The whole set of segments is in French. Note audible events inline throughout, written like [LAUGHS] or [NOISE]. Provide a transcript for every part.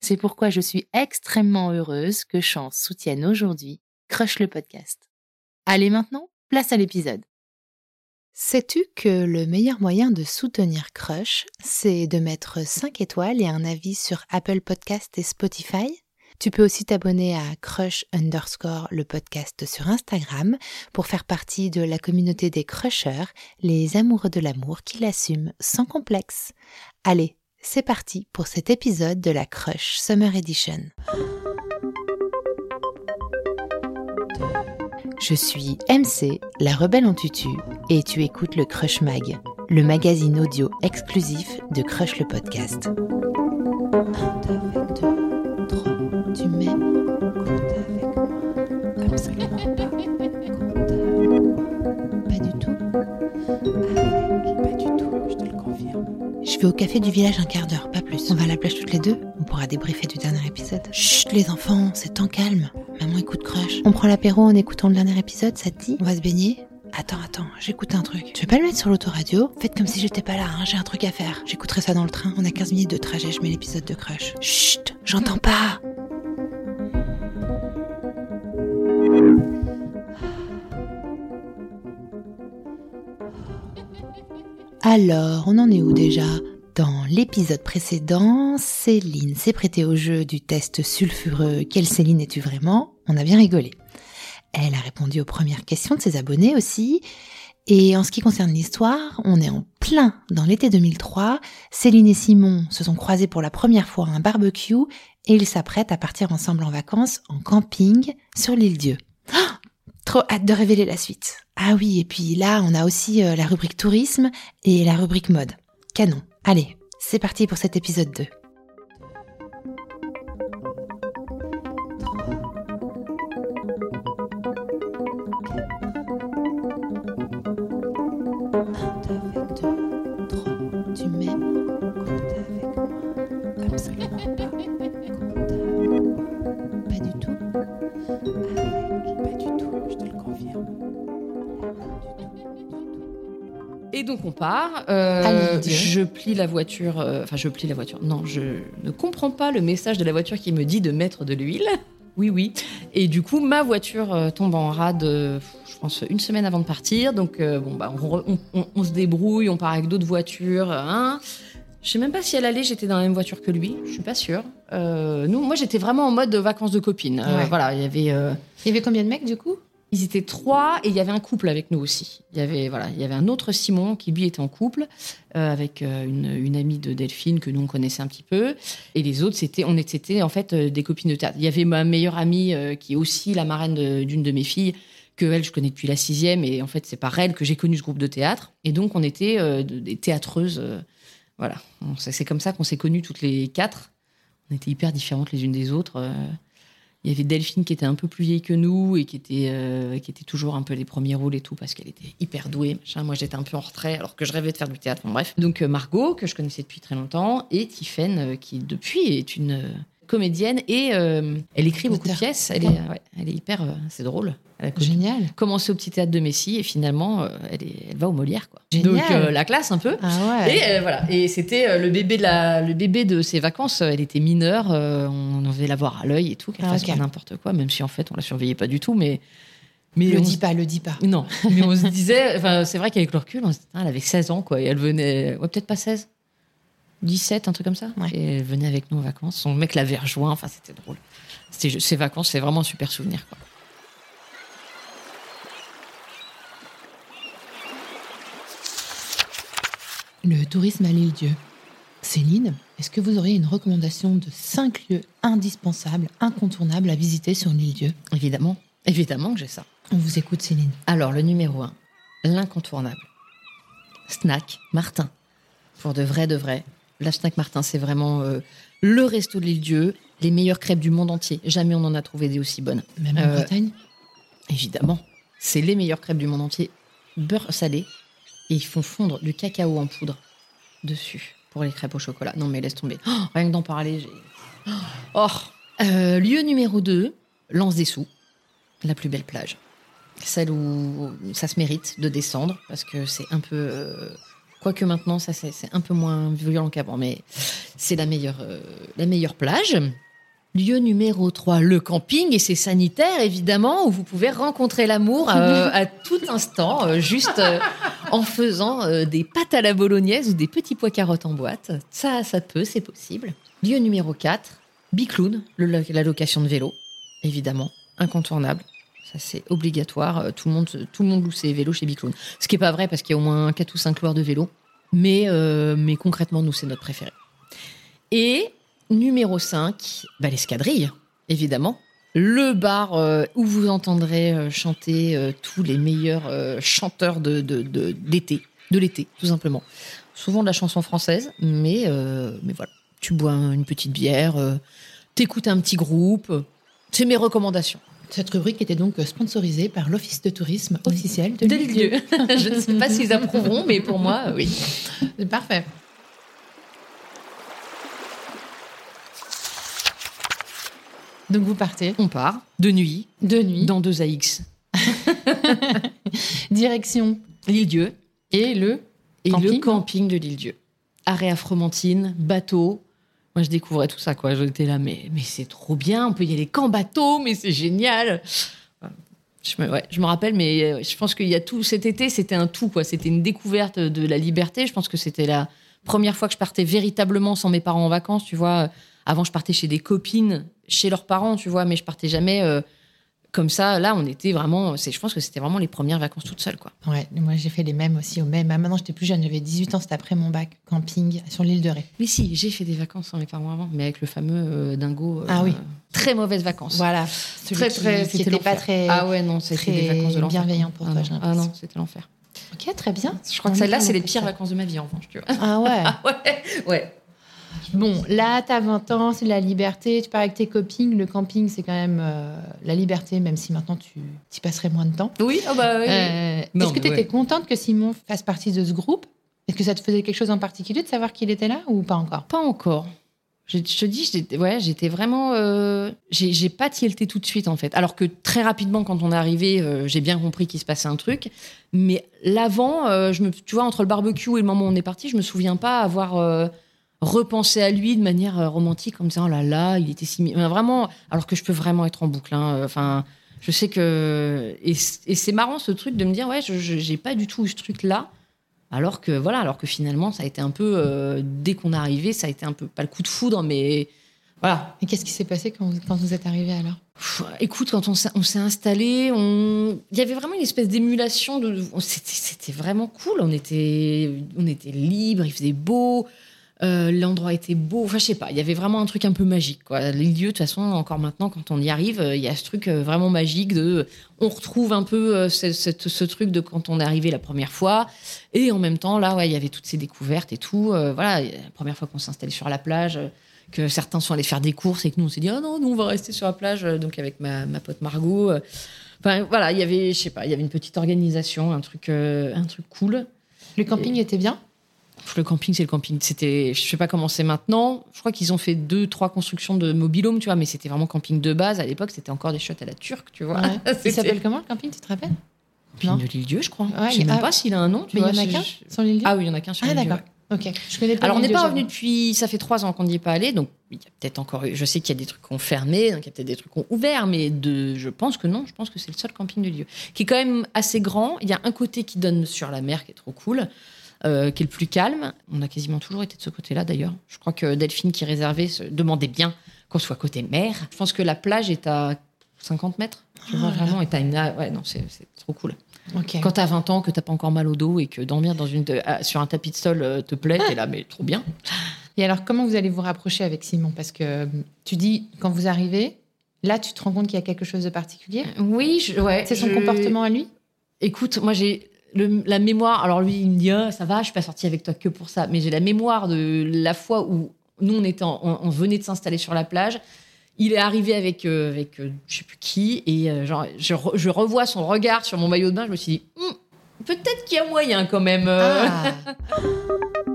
C'est pourquoi je suis extrêmement heureuse que Chance soutienne aujourd'hui Crush le podcast. Allez maintenant, place à l'épisode. Sais-tu que le meilleur moyen de soutenir Crush, c'est de mettre 5 étoiles et un avis sur Apple Podcast et Spotify? Tu peux aussi t'abonner à Crush underscore le podcast sur Instagram pour faire partie de la communauté des crushers, les amoureux de l'amour qui l'assument sans complexe. Allez, c'est parti pour cet épisode de la Crush Summer Edition. Je suis MC, la rebelle en tutu, et tu écoutes le Crush Mag, le magazine audio exclusif de Crush le podcast. Vais au café du village un quart d'heure, pas plus. On va à la plage toutes les deux. On pourra débriefer du dernier épisode. Chut, les enfants, c'est temps calme. Maman écoute Crush. On prend l'apéro en écoutant le dernier épisode, ça te dit? On va se baigner Attends, attends, j'écoute un truc. Tu veux pas le mettre sur l'autoradio? Faites comme si j'étais pas là, hein, j'ai un truc à faire. J'écouterai ça dans le train, on a 15 minutes de trajet, je mets l'épisode de Crush. Chut, j'entends pas Alors, on en est où déjà? Dans l'épisode précédent, Céline s'est prêtée au jeu du test sulfureux Quelle Céline es-tu vraiment? On a bien rigolé. Elle a répondu aux premières questions de ses abonnés aussi. Et en ce qui concerne l'histoire, on est en plein dans l'été 2003. Céline et Simon se sont croisés pour la première fois à un barbecue et ils s'apprêtent à partir ensemble en vacances en camping sur l'île Dieu. Oh Trop hâte de révéler la suite. Ah oui, et puis là, on a aussi euh, la rubrique tourisme et la rubrique mode. Canon. Allez, c'est parti pour cet épisode 2. Tu m'aimes Absolument pas. Du tout. Je te le. Et donc on part. Euh, je plie la voiture. euh, Enfin, je plie la voiture. Non, je ne comprends pas le message de la voiture qui me dit de mettre de l'huile. Oui, oui. Et du coup, ma voiture euh, tombe en rade, je pense, une semaine avant de partir. Donc, euh, bon, bah, on, re- on- on- on se débrouille, on part avec d'autres voitures. Hein. Je sais même pas si elle allait, j'étais dans la même voiture que lui. Je suis pas sûre. Euh, nous, moi, j'étais vraiment en mode vacances de copine. Ouais. Voilà, il y avait. Il y avait combien de mecs du coup? Ils étaient trois et il y avait un couple avec nous aussi. Il y avait voilà, il y avait un autre Simon qui lui était en couple euh, avec euh, une, amie de Delphine que nous on connaissait un petit peu et les autres c'était on était en fait euh, des copines de théâtre. Il y avait ma meilleure amie qui est aussi la marraine de- d'une de, mes filles que elle je connais depuis la sixième et en fait c'est par elle que j'ai connu ce groupe de théâtre et donc on était de- des théâtreuses voilà. C'est comme ça qu'on s'est connues toutes les quatre. On était hyper différentes les unes des autres. Il y avait Delphine qui était un peu plus vieille que nous et qui était, euh, qui était toujours un peu les premiers rôles et tout parce qu'elle était hyper douée. machin. Moi, j'étais un peu en retrait alors que je rêvais de faire du théâtre. Bon, bref. Donc, euh, Margot, que je connaissais depuis très longtemps, et Tiffaine, euh, qui depuis est une comédienne et euh, elle écrit beaucoup de pièces. Elle est, ouais, elle est hyper, euh, c'est drôle. Elle a Génial. commencé au petit théâtre de Messi et finalement, euh, elle, est, elle va au Molière, quoi. Génial. Donc la classe un peu. Ah ouais. Et voilà. Et c'était le bébé de la, le bébé de ses vacances. Elle était mineure. on devait la voir à l'œil et tout, qu'elle Ah, fasse ok. pas n'importe quoi, même si en fait on la surveillait pas du tout, mais. Mais le on dis pas, le dis pas. Non, [LAUGHS] mais on se disait, c'est vrai qu'avec le recul, on se dit, Ah, elle avait 16 ans, quoi, et elle venait, ouais, peut-être pas 16, 17, un truc comme ça. Ouais. Et elle venait avec nous en vacances. Son mec l'avait rejoint, enfin, c'était drôle. C'était, ces vacances, c'est vraiment un super souvenir, quoi. Le tourisme à l'île Dieu. Céline, est-ce que vous auriez une recommandation de cinq lieux indispensables, incontournables à visiter sur l'île Dieu? Évidemment, évidemment que j'ai ça. On vous écoute, Céline. Alors, le numéro 1, l'incontournable. Snack Martin. Pour de vrai, de vrai. La Snack Martin, c'est vraiment euh, le resto de l'île Dieu, les meilleures crêpes du monde entier. Jamais on en a trouvé des aussi bonnes. Même en Euh, Bretagne? Évidemment. C'est les meilleures crêpes du monde entier. Beurre salé. Et ils font fondre du cacao en poudre dessus pour les crêpes au chocolat. Non, mais laisse tomber. Oh, rien que d'en parler, j'ai. Oh Euh, Lieu numéro 2, Lance des Sous. La plus belle plage. Celle où ça se mérite de descendre parce que c'est un peu. Quoique maintenant, ça c'est un peu moins violent qu'avant, mais c'est la meilleure, euh, la meilleure plage. Lieu numéro 3, le camping, et c'est sanitaire évidemment, où vous pouvez rencontrer l'amour euh, [LAUGHS] à tout instant, euh, juste euh, en faisant des pâtes à la bolognaise ou des petits pois carottes en boîte. Ça, ça peut, c'est possible. Lieu numéro 4, Bicloun, la location de vélo, évidemment, incontournable. Ça, c'est obligatoire. Euh, Tout le monde, tout le monde loue ses vélos chez Bicloun. Ce qui n'est pas vrai parce qu'il y a au moins 4 ou 5 loueurs de vélos. Mais, euh, mais concrètement, nous, c'est notre préféré. Et numéro 5, bah, l'escadrille, évidemment. Le bar euh, où vous entendrez chanter tous les meilleurs chanteurs de, de, d'été, de l'été, tout simplement. Souvent de la chanson française, mais, mais voilà. Tu bois une petite bière, t'écoutes un petit groupe. C'est mes recommandations. Cette rubrique était donc sponsorisée par l'Office de tourisme officiel de De lieu. Je ne sais pas s'ils approuveront, mais pour moi, oui. C'est parfait. Donc vous partez On part de nuit de nuit, dans deux AX. [LAUGHS] direction L'île Dieu et le et Camping, le camping de l'île Dieu. Arrêt à Fromentine, bateau. Moi, je découvrais tout ça, quoi. J'étais là, mais, mais c'est trop bien, on peut y aller qu'en bateau, mais c'est génial. Je me, ouais, je me rappelle, mais euh, je pense qu'il y a tout. Cet été, c'était un tout, quoi. C'était une découverte de la liberté. Je pense que c'était la première fois que je partais véritablement sans mes parents en vacances, tu vois. Avant, je partais chez des copines, chez leurs parents, tu vois, mais je partais jamais euh, comme ça. Là, on était vraiment. Je pense que c'était vraiment les premières vacances toutes seules, quoi. Ouais, moi j'ai fait les mêmes aussi au même. Ah, maintenant j'étais plus jeune, j'avais 18 ans, c'était après mon bac, camping sur l'île de Ré. Mais si, j'ai fait des vacances sans mes parents avant, mais avec le fameux euh, dingo. euh, Ah oui. Très mauvaises vacances. Voilà, celui Très, très. qui c'était était pas très. Ah ouais, non, c'était des vacances de bienveillant pour ah toi, j'ai Ah l'impression. non, c'était l'enfer. Ok, très bien. Je crois que celle-là, est c'est les pires ça. vacances de ma vie, en revanche, tu vois. Ah ouais. [LAUGHS] ouais, ouais. Bon, là, t'as 20 ans, c'est la liberté. Tu pars avec tes copines. Le camping, c'est quand même euh, la liberté, même si maintenant tu y passerais moins de temps. Oui, ah bah oui. Euh, Est-ce que tu étais ouais. contente que Simon fasse partie de ce groupe? Est-ce que ça te faisait quelque chose en particulier de savoir qu'il était là ou pas encore? Pas encore. Je, te dis, j'étais ouais, vraiment. euh, j'ai j'ai pas tilté tout de suite, en fait. Alors que très rapidement, quand on est arrivé, euh, j'ai bien compris qu'il se passait un truc. Mais l'avant, euh, je me, tu vois, entre le barbecue et le moment où on est parti, je me souviens pas avoir repensé à lui de manière euh, romantique en me disant, oh là là, il était si. Vraiment, alors que je peux vraiment être en boucle. hein, euh, Enfin. Je sais que et, c'est marrant ce truc de me dire ouais j'ai pas du tout eu ce truc là alors que voilà, alors que finalement, ça a été un peu euh, dès qu'on est arrivé, ça a été un peu pas le coup de foudre, mais voilà. Et qu'est-ce qui s'est passé quand vous, quand vous êtes arrivé alors? Pff, écoute, quand on s'est installé, on... il y avait vraiment une espèce d'émulation. De... c'était vraiment cool. On était, on était libre, il faisait beau, euh, l'endroit était beau. Enfin, je sais pas, il y avait vraiment un truc un peu magique. Quoi. Les lieux, de toute façon, encore maintenant, quand on y arrive, euh, il y a ce truc euh, vraiment magique de. On retrouve un peu ce, ce- ce truc de quand on est arrivé la première fois. Et en même temps, là, ouais, il y avait toutes ces découvertes et tout. Euh, voilà, la première fois qu'on s'est installé sur la plage. que certains sont allés faire des courses et que nous on s'est dit ah non nous on va rester sur la plage donc avec ma, ma pote Margot enfin voilà il y avait je sais pas il y avait une petite organisation un truc euh, un truc cool Le camping était bien? Le camping, c'est le camping. C'était, je sais pas comment c'est maintenant. Je crois qu'ils ont fait deux, trois constructions de mobilhome, tu vois, mais c'était vraiment camping de base. À l'époque, c'était encore des shots à la turque, tu vois. Ouais. [LAUGHS] Il s'appelle comment le camping, tu te rappelles? Camping Non. de l'île Dieu, je crois. Ouais, je sais même ah, pas s'il a un nom. Tu Mais il y en a qu'un sur l'île Dieu? Ah oui, il y en a qu'un sur Ah, l'île Dieu, d'accord. Ok. Je connais pas Alors, on n'est pas revenu depuis. Ça fait trois ans qu'on n'y est pas allé, donc il y a peut-être encore. Je sais qu'il y a des trucs qui ont fermé, donc il y a peut-être des trucs qui ont ouvert, mais de, je pense que non. Je pense que c'est le seul camping de lieu qui est quand même assez grand. Il y a un côté qui donne sur la mer, qui est trop cool, euh, qui est le plus calme. On a quasiment toujours été de ce côté-là, d'ailleurs. Je crois que Delphine qui réservait se demandait bien qu'on soit côté mer. Je pense que la plage est à 50 mètres. Tu vois Ah, vraiment, et t'as une. Ouais, non, c'est trop cool. Quand t'as 20 ans, que t'as pas encore mal au dos et que dormir dans une, ah, sur un tapis de sol euh, te plaît, t'es là, mais trop bien. Et alors, comment vous allez vous rapprocher avec Simon? Parce que euh, tu dis, quand vous arrivez, là, tu te rends compte qu'il y a quelque chose de particulier? Oui, je- ouais. C'est son je- comportement à lui? Écoute, moi j'ai le- la mémoire. Alors lui, il me dit Ah, ça va, je suis pas sortie avec toi que pour ça. Mais j'ai la mémoire de la fois où nous on était, en- on, on venait de s'installer sur la plage. Il est arrivé avec euh, avec euh, je sais plus qui et euh, genre je, re- je revois son regard sur mon maillot de bain. Je me suis dit Hum, peut-être qu'il y a moyen quand même. Ah [LAUGHS]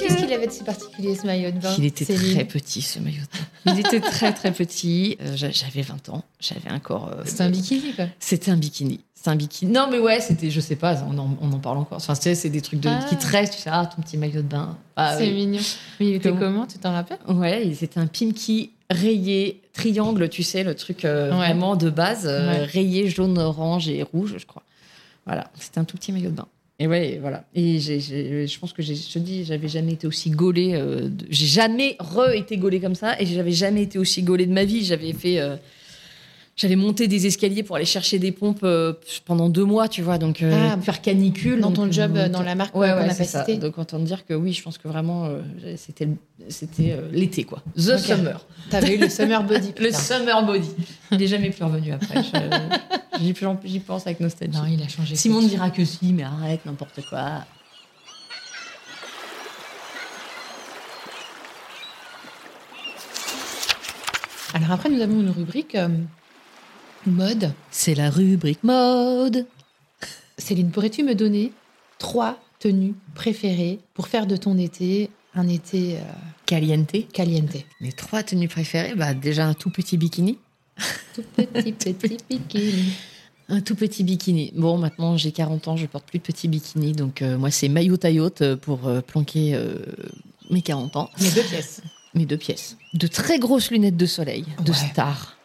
Qu'est-ce qu'il avait de si particulier, ce maillot de bain Il était Céline très petit ce maillot de bain. Il était très très petit. Euh, j'a- j'avais 20 ans. J'avais un corps. euh, C'est un bikini, quoi. C'était un bikini. C'était un bikini. Non, mais ouais, c'était, je sais pas, on en, on en parle encore. Enfin, tu sais, c'est des trucs de, Ah. qui te restent. Tu sais, ah, ton petit maillot de bain. Ah, c'est oui. mignon. Mais il était Comment comment Tu t'en rappelles? Ouais, c'était un pimki rayé, triangle, tu sais, le truc euh, Ouais. vraiment de base, euh, Ouais. rayé jaune, orange et rouge, je crois. Voilà, c'était un tout petit maillot de bain. Et ouais, voilà. Et je pense que je te dis, j'avais jamais été aussi gaulée. euh, j'ai jamais re-été gaulée comme ça, et j'avais jamais été aussi gaulée de ma vie. J'avais fait. euh, j'avais monté des escaliers pour aller chercher des pompes euh, pendant deux mois, tu vois, donc euh, Ah, faire canicule. Dans donc, ton job, euh, dans la marque Ouais, pas ça. Donc autant dire que oui, je pense que vraiment euh, c'était c'était euh, l'été quoi. The summer, T'avais eu le summer body. [LAUGHS] le summer body. Il n'est jamais plus revenu après. J'y pense avec nostalgie. Non, il a changé. Simon dira que si, mais arrête n'importe quoi. Alors après, nous avons une rubrique euh, mode. C'est la rubrique mode. Céline, pourrais-tu me donner trois tenues préférées pour faire de ton été un été euh, Caliente. caliente? Mes trois tenues préférées, bah déjà un tout petit bikini. Tout petit, [LAUGHS] petit bikini. Un tout petit bikini. Bon, maintenant j'ai 40 ans, je porte plus de petits bikinis, donc euh, moi c'est maillot taillote euh, pour euh, planquer mes 40 ans. Mais deux pièces. Mes deux pièces. De très grosses lunettes de soleil, de Ouais. star.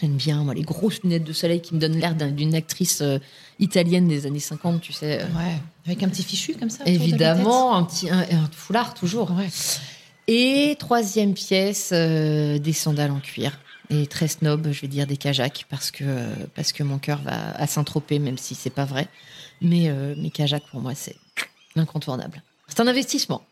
J'aime bien, moi, les grosses lunettes de soleil qui me donnent l'air d'un- d'une actrice euh, italienne des années 50, tu sais. euh, Ouais. Avec un petit fichu comme ça. Évidemment, un petit un, un foulard toujours. Ouais. Et troisième pièce, euh, des sandales en cuir. Et très snob, je vais dire des kajaks, parce que, parce que mon cœur va à Saint-Tropez, même si c'est pas vrai. Mais mes kajaks, pour moi, c'est incontournable. C'est un investissement,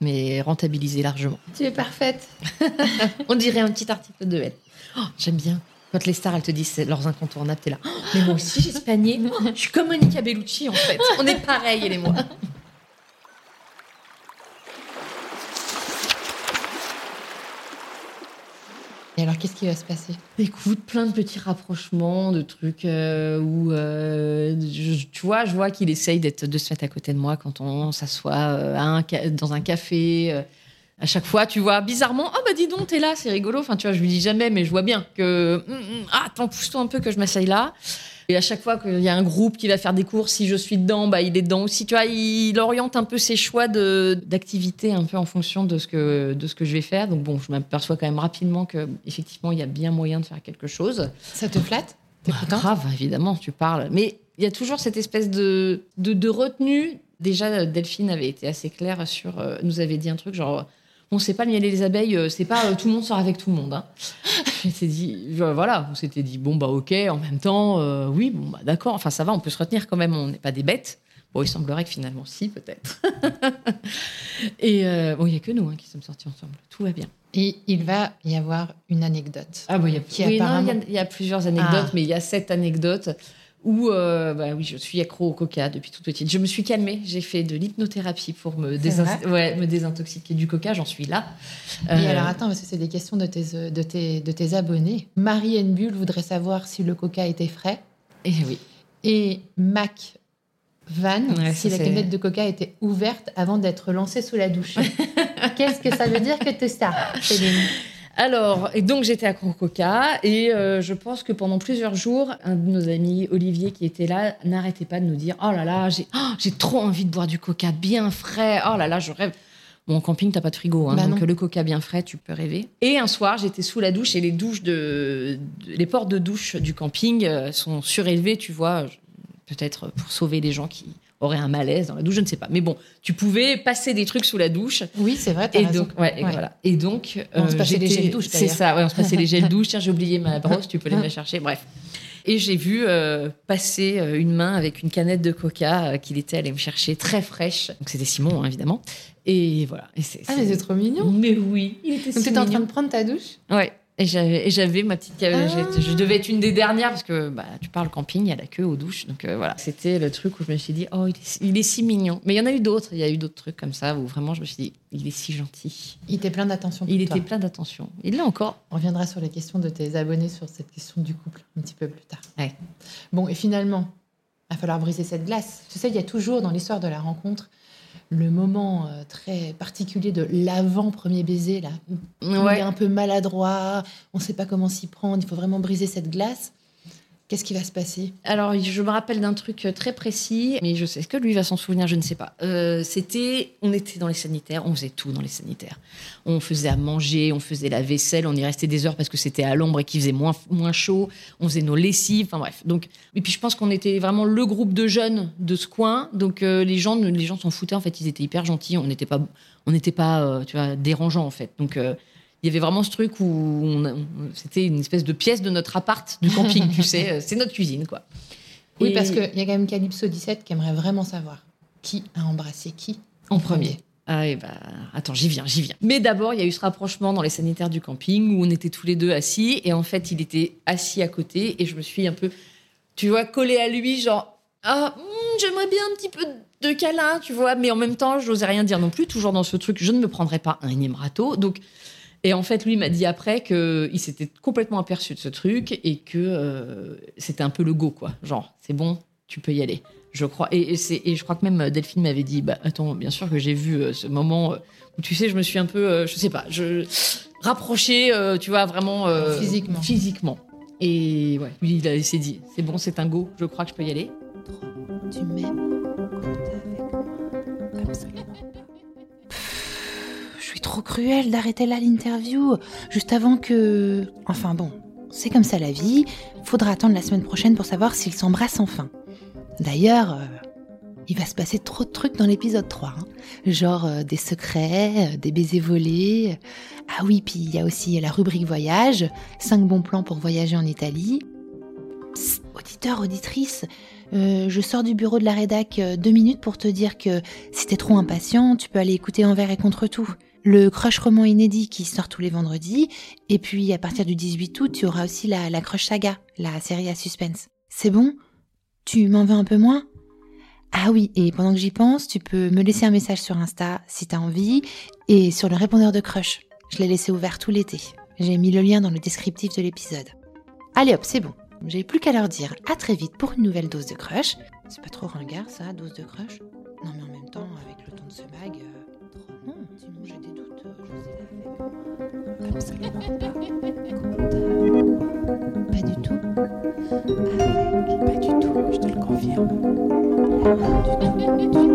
mais rentabilisé largement. Tu es parfaite. [LAUGHS] On dirait un petit article de Elle. Oh, J'aime bien. Quand les stars, elles te disent leurs incontournables, t'es là. Oh, mais moi aussi, j'ai ce panier. Je suis comme Monica Bellucci, en fait. On est pareil, elle et moi. Et alors, qu'est-ce qui va se passer? Écoute, plein de petits rapprochements, de trucs euh, où, euh, tu vois, je vois qu'il essaye de se mettre à côté de moi quand on s'assoit euh, dans un café. À chaque fois, tu vois, bizarrement, oh bah dis donc, t'es là, c'est rigolo. Enfin, tu vois, je lui dis jamais, mais je vois bien que, Hum, hum, ah, attends, pousse-toi un peu que je m'asseye là. Et à chaque fois qu'il y a un groupe qui va faire des courses, si je suis dedans, bah, il est dedans aussi. Tu vois, il oriente un peu ses choix d'activité un peu en fonction de ce, que, de ce que je vais faire. Donc bon, je m'aperçois quand même rapidement que effectivement il y a bien moyen de faire quelque chose. Ça te flatte? T'es Bah, grave, évidemment, tu parles. Mais il y a toujours cette espèce de, de, de retenue. Déjà, Delphine avait été assez claire sur... euh, nous avait dit un truc genre... On sait pas le miel et les abeilles, euh, c'est pas euh, tout le monde sort avec tout le monde. Hein. [LAUGHS] On s'était dit, euh, voilà, on s'était dit, bon, bah ok, en même temps, euh, oui, bon, bah d'accord, enfin ça va, on peut se retenir quand même, on n'est pas des bêtes. Bon, il semblerait que finalement, si, peut-être. [LAUGHS] et euh, bon, il n'y a que nous hein, qui sommes sortis ensemble, tout va bien. Et il va y avoir une anecdote. Ah, bah, il y a, Qui oui, non, apparemment- il y a- il y, a plusieurs anecdotes, Ah. mais il y a cette anecdote où, euh, bah oui, je suis accro au coca depuis toute petite. Je me suis calmée, j'ai fait de l'hypnothérapie pour me, C'est désin- vrai ouais, me désintoxiquer du coca, j'en suis là. Et Euh, alors attends, parce que c'est des questions de tes, de tes, de tes abonnés. Marie Bull voudrait savoir si le coca était frais. et oui. Et Mac Van Ouais, si la canette de coca était ouverte avant d'être lancée sous la douche. [LAUGHS] Qu'est-ce que ça veut dire que tu ça, Céline? Alors, et donc j'étais à Coca et euh, je pense que pendant plusieurs jours, un de nos amis, Olivier, qui était là, n'arrêtait pas de nous dire Oh là là, j'ai oh, j'ai trop envie de boire du coca bien frais. Oh là là, je rêve. Bon, en camping, t'as pas de frigo, hein, Bah donc non. le coca bien frais, tu peux rêver. Et un soir, j'étais sous la douche et les douches de, de- les portes de douche du camping euh, sont surélevées, tu vois, peut-être pour sauver les gens qui auraient un malaise dans la douche, je ne sais pas. Mais bon, tu pouvais passer des trucs sous la douche Oui, c'est vrai, et raison. donc, ouais, et Ouais. voilà. Et donc, On se passait les gels douche, C'est ça, ouais, on se passait les gels [LAUGHS] douche. Tiens, j'ai oublié ma brosse, tu peux les [LAUGHS] me chercher. Bref. Et j'ai vu euh, passer euh, une main avec une canette de coca euh, qu'il était allé me chercher très fraîche. Donc c'était Simon, hein, évidemment. Et voilà. Et c'est, Ah, mais c'est trop mignon. Mais oui, il était Donc, si t'étais en train de prendre ta douche? Ouais. Et j'avais, ma petite. Ah. Je devais être une des dernières parce que bah, tu parles camping, il y a la queue aux douches. Donc euh, voilà. C'était le truc où je me suis dit, oh, il est, il est si mignon. Mais il y en a eu d'autres. Il y a eu d'autres trucs comme ça où vraiment je me suis dit, il est si gentil. Il était plein d'attention pour Il toi. était plein d'attention. Il l'a encore. On reviendra sur les questions de tes abonnés sur cette question du couple un petit peu plus tard. Ouais. Bon, et finalement, il va falloir briser cette glace. Tu sais, il y a toujours dans l'histoire de la rencontre le moment euh, très particulier de l'avant-premier baiser, là. On est un peu maladroit, on ne sait pas comment s'y prendre, il faut vraiment briser cette glace. Qu'est-ce qui va se passer? Alors, je me rappelle d'un truc très précis, mais je sais est-ce que lui va s'en souvenir, je ne sais pas. Euh, C'était, on était dans les sanitaires, on faisait tout dans les sanitaires. On faisait à manger, on faisait la vaisselle, on y restait des heures parce que c'était à l'ombre et qu'il faisait moins, moins chaud. On faisait nos lessives, enfin bref. Donc, et puis je pense qu'on était vraiment le groupe de jeunes de ce coin. Donc euh, les gens, les gens s'en foutaient en fait, ils étaient hyper gentils. On n'était pas, on n'était pas, euh, tu vois, dérangeants en fait. Donc euh, il y avait vraiment ce truc où c'était une espèce de pièce de notre appart du camping, tu sais, euh, c'est notre cuisine quoi. Oui, Et- parce qu'il y a quand même Calypso 17 qui aimerait vraiment savoir qui a embrassé qui En premier. Ah, et bah, attends, j'y viens, j'y viens. Mais d'abord, il y a eu ce rapprochement dans les sanitaires du camping où on était tous les deux assis et en fait, il était assis à côté et je me suis un peu, tu vois, collée à lui, genre, ah, hmm, j'aimerais bien un petit peu de câlin, tu vois, mais en même temps, je n'osais rien dire non plus, toujours dans ce truc, je ne me prendrais pas un énième râteau. Donc, et en fait, lui m'a dit après qu'il s'était complètement aperçu de ce truc et que euh, c'était un peu le go, quoi. Genre, c'est bon, tu peux y aller. Je crois. Et, et c'est- et je crois que même Delphine m'avait dit bah, Attends, bien sûr que j'ai vu euh, ce moment euh, où, tu sais, je me suis un peu, euh, je sais pas, je rapprochée, euh, tu vois, vraiment. euh, Physiquement. Physiquement. Et ouais, lui, il, s'est dit C'est bon, c'est un go, je crois que je peux y aller. Tu m'aimes cruelle d'arrêter là l'interview, juste avant que... Enfin bon, c'est comme ça la vie. Faudra attendre la semaine prochaine pour savoir s'ils s'embrassent enfin. D'ailleurs, euh, il va se passer trop de trucs dans l'épisode 3. hein. Genre euh, des secrets, euh, des baisers volés. Ah oui, puis il y a aussi la rubrique voyage, 5 bons plans pour voyager en Italie. Auditeur, auditrice, je sors du bureau de la rédac deux minutes pour te dire que si t'es trop impatient, tu peux aller écouter Envers et contre tout. Le Crush roman inédit qui sort tous les vendredis. Et puis à partir du 18 août, tu auras aussi la, Crush saga, la série à suspense. C'est bon? Tu m'en veux un peu moins? Ah oui, et pendant que j'y pense, tu peux me laisser un message sur Insta si t'as envie et sur le répondeur de Crush. Je l'ai laissé ouvert tout l'été. J'ai mis le lien dans le descriptif de l'épisode. Allez hop, c'est bon. J'ai plus qu'à leur dire à très vite pour une nouvelle dose de crush. C'est pas trop ringard ça, dose de crush? Non mais en même temps, avec le ton de ce mag, euh, sinon j'ai des doutes, euh, je sais pas. Absolument pas. Pas du tout. Avec. Pas du tout, je te le confirme. Du tout, du tout.